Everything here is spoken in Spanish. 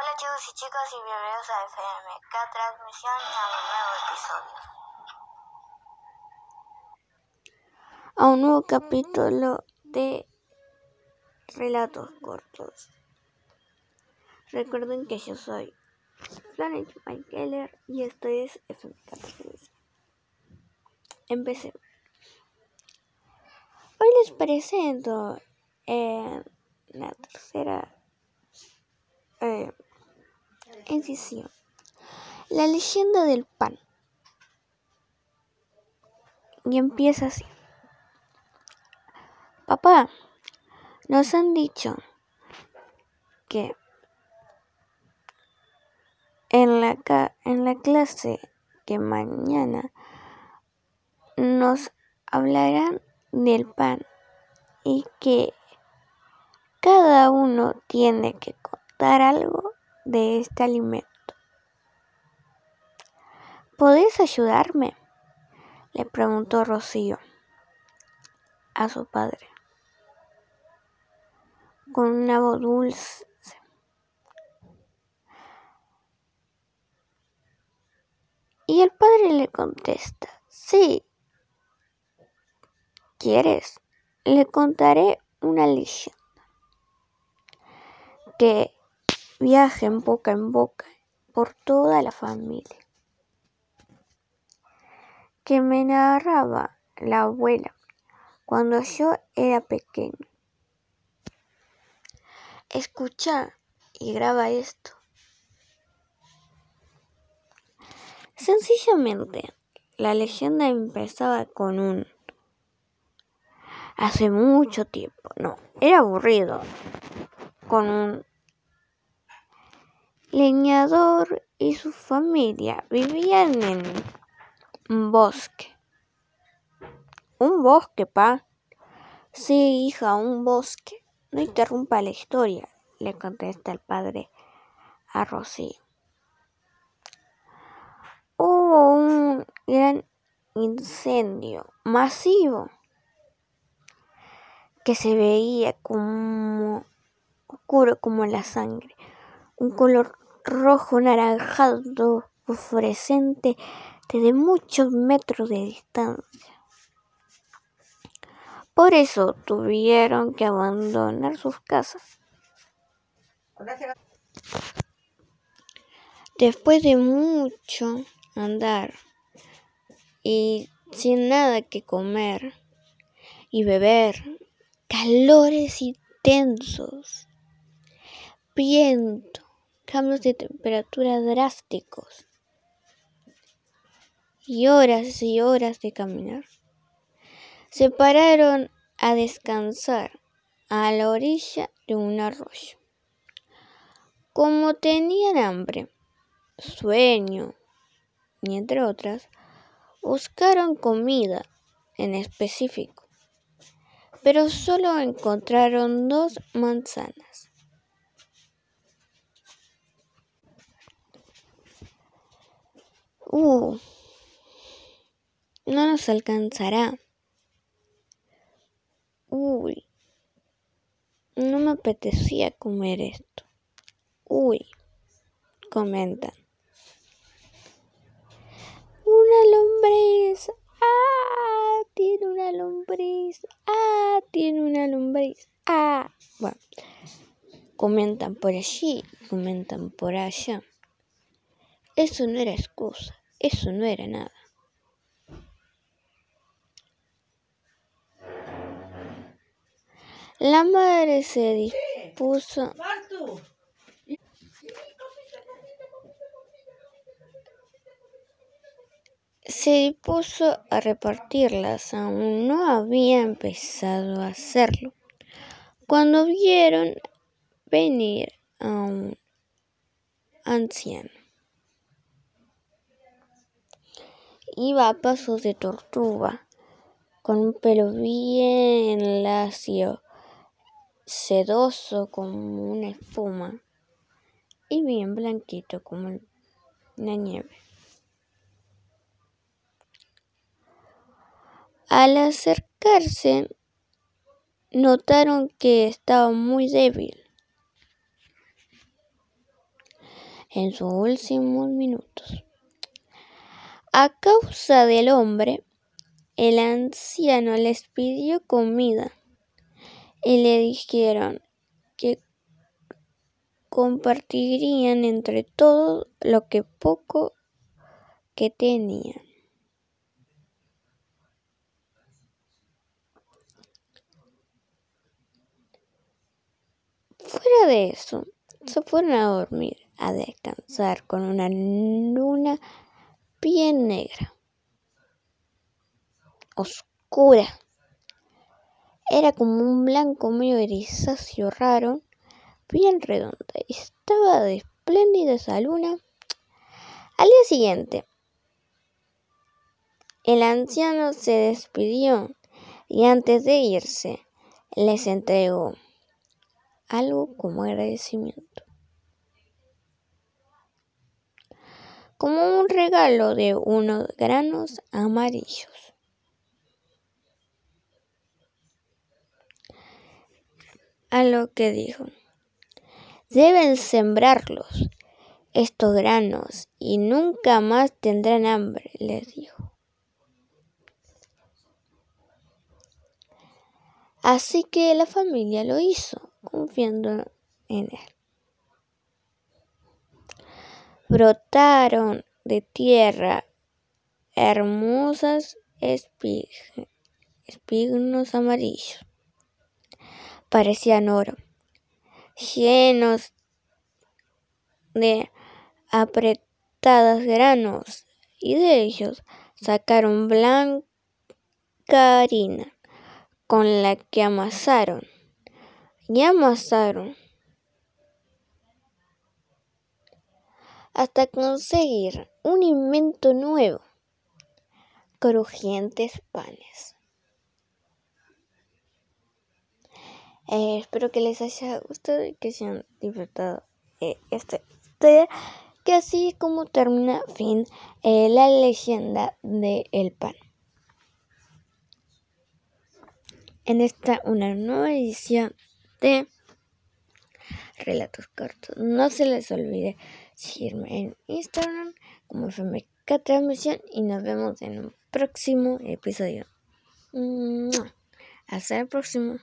Hola chicos y chicas y bienvenidos a FMK Transmisión a un nuevo episodio. A un nuevo capítulo de Relatos Cortos. Recuerden que yo soy Florence Keller y esto es FMK Transmisión. Empecemos. Hoy les presento eh, la tercera eh, incisión. La leyenda del pan. Y empieza así. Papá, nos han dicho que en la, en la clase que mañana nos hablarán del pan y que cada uno tiene que contar algo de este alimento. ¿Podés ayudarme? le preguntó Rocío a su padre con una voz dulce. Y el padre le contesta, sí, ¿quieres? Le contaré una leyenda que viaja en boca en boca por toda la familia, que me narraba la abuela cuando yo era pequeño. Escucha y graba esto. Sencillamente, la leyenda empezaba con un hace mucho tiempo, no, era aburrido, con un leñador y su familia vivían en un bosque. ¿Un bosque, pa? Sí, hija, un bosque. No interrumpa la historia, le contesta el padre a Rocío. Hubo un gran incendio masivo que se veía como oscuro como la sangre, un color rojo naranjado fluorescente desde muchos metros de distancia. Por eso tuvieron que abandonar sus casas. Después de mucho andar y sin nada que comer y beber, calores intensos, viento, cambios de temperatura drásticos y horas y horas de caminar. Se pararon a descansar a la orilla de un arroyo. Como tenían hambre, sueño y entre otras, buscaron comida en específico, pero solo encontraron dos manzanas. Uh, no nos alcanzará. Uy, no me apetecía comer esto. Uy, comentan. Una lombriz. Ah, tiene una lombriz. Ah, tiene una lombriz. Ah, bueno. Comentan por allí, comentan por allá. Eso no era excusa, eso no era nada. La madre se dispuso se dispuso a repartirlas, aún no había empezado a hacerlo, cuando vieron venir a un anciano. Iba a pasos de tortuga, con un pelo bien lacio, sedoso como una espuma y bien blanquito como la nieve. Al acercarse, notaron que estaba muy débil. en sus últimos minutos. A causa del hombre, el anciano les pidió comida y le dijeron que compartirían entre todos lo que poco que tenían. Fuera de eso, se fueron a dormir, a descansar con una luna bien negra, oscura. Era como un blanco medio grisáceo raro, bien redonda. Estaba de espléndida esa luna. Al día siguiente, el anciano se despidió y antes de irse les entregó algo como agradecimiento. Como regalo de unos granos amarillos. A lo que dijo, deben sembrarlos, estos granos, y nunca más tendrán hambre, les dijo. Así que la familia lo hizo, confiando en él. Brotaron de tierra hermosas espignos amarillos. Parecían oro, llenos de apretadas granos, y de ellos sacaron blanca harina con la que amasaron y amasaron hasta conseguir un invento nuevo, crujientes panes. Eh, espero que les haya gustado y que hayan disfrutado eh, esta historia, que así es como termina fin eh, la leyenda del el pan. en esta una nueva edición de Relatos Cortos. No se les olvide seguirme en Instagram como FMK Transmisión y nos vemos en un próximo episodio. Hasta el próximo.